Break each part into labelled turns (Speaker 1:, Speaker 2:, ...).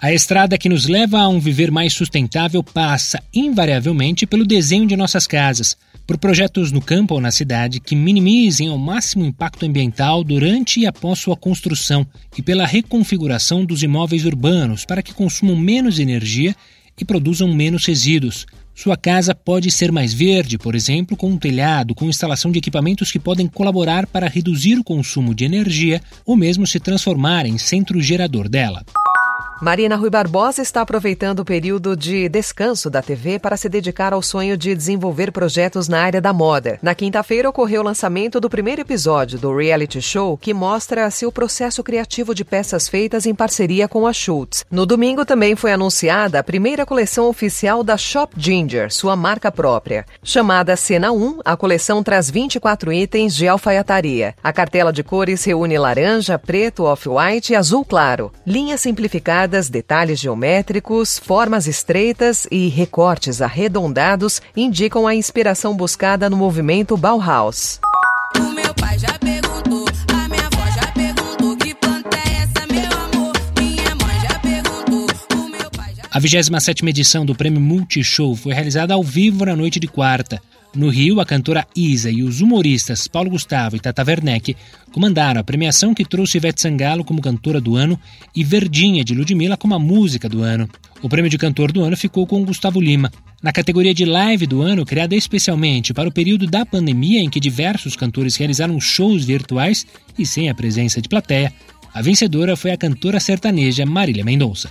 Speaker 1: A estrada que nos leva a um viver mais sustentável passa, invariavelmente, pelo desenho de nossas casas, por projetos no campo ou na cidade que minimizem ao máximo o impacto ambiental durante e após sua construção e pela reconfiguração dos imóveis urbanos para que consumam menos energia e produzam menos resíduos. Sua casa pode ser mais verde, por exemplo, com um telhado, com instalação de equipamentos que podem colaborar para reduzir o consumo de energia ou mesmo se transformar em centro gerador dela.
Speaker 2: Marina Rui Barbosa está aproveitando o período de descanso da TV para se dedicar ao sonho de desenvolver projetos na área da moda. Na quinta-feira ocorreu o lançamento do primeiro episódio do reality show que mostra seu processo criativo de peças feitas em parceria com a Schultz. No domingo também foi anunciada a primeira coleção oficial da Shop Ginger, sua marca própria. Chamada Cena 1, a coleção traz 24 itens de alfaiataria. A cartela de cores reúne laranja, preto, off-white e azul claro. Linha simplificada detalhes geométricos, formas estreitas e recortes arredondados indicam a inspiração buscada no movimento Bauhaus. A
Speaker 1: 27 edição do Prêmio Multishow foi realizada ao vivo na noite de quarta. No Rio, a cantora Isa e os humoristas Paulo Gustavo e Tata Werneck comandaram a premiação que trouxe Ivete Sangalo como cantora do ano e Verdinha de Ludmilla como a música do ano. O prêmio de cantor do ano ficou com Gustavo Lima. Na categoria de live do ano, criada especialmente para o período da pandemia em que diversos cantores realizaram shows virtuais e sem a presença de plateia, a vencedora foi a cantora sertaneja Marília Mendonça.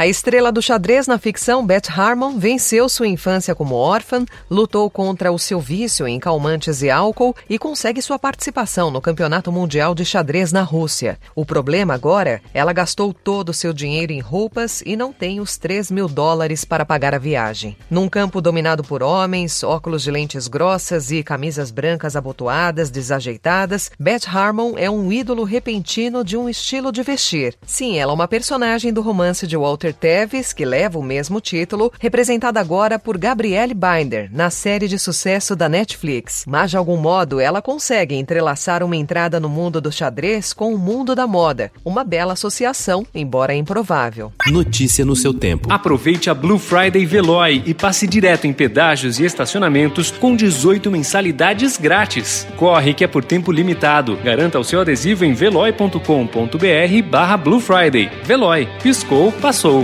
Speaker 2: A estrela do xadrez na ficção, Beth Harmon, venceu sua infância como órfã, lutou contra o seu vício em calmantes e álcool e consegue sua participação no Campeonato Mundial de Xadrez na Rússia. O problema agora, ela gastou todo o seu dinheiro em roupas e não tem os 3 mil dólares para pagar a viagem. Num campo dominado por homens, óculos de lentes grossas e camisas brancas abotoadas, desajeitadas, Beth Harmon é um ídolo repentino de um estilo de vestir. Sim, ela é uma personagem do romance de Walter Teves, que leva o mesmo título, representada agora por Gabrielle Binder, na série de sucesso da Netflix. Mas, de algum modo, ela consegue entrelaçar uma entrada no mundo do xadrez com o mundo da moda. Uma bela associação, embora improvável.
Speaker 3: Notícia no seu tempo.
Speaker 4: Aproveite a Blue Friday Veloy e passe direto em pedágios e estacionamentos com 18 mensalidades grátis. Corre que é por tempo limitado. Garanta o seu adesivo em veloy.com.br barra Blue Friday. Veloy. Piscou, passou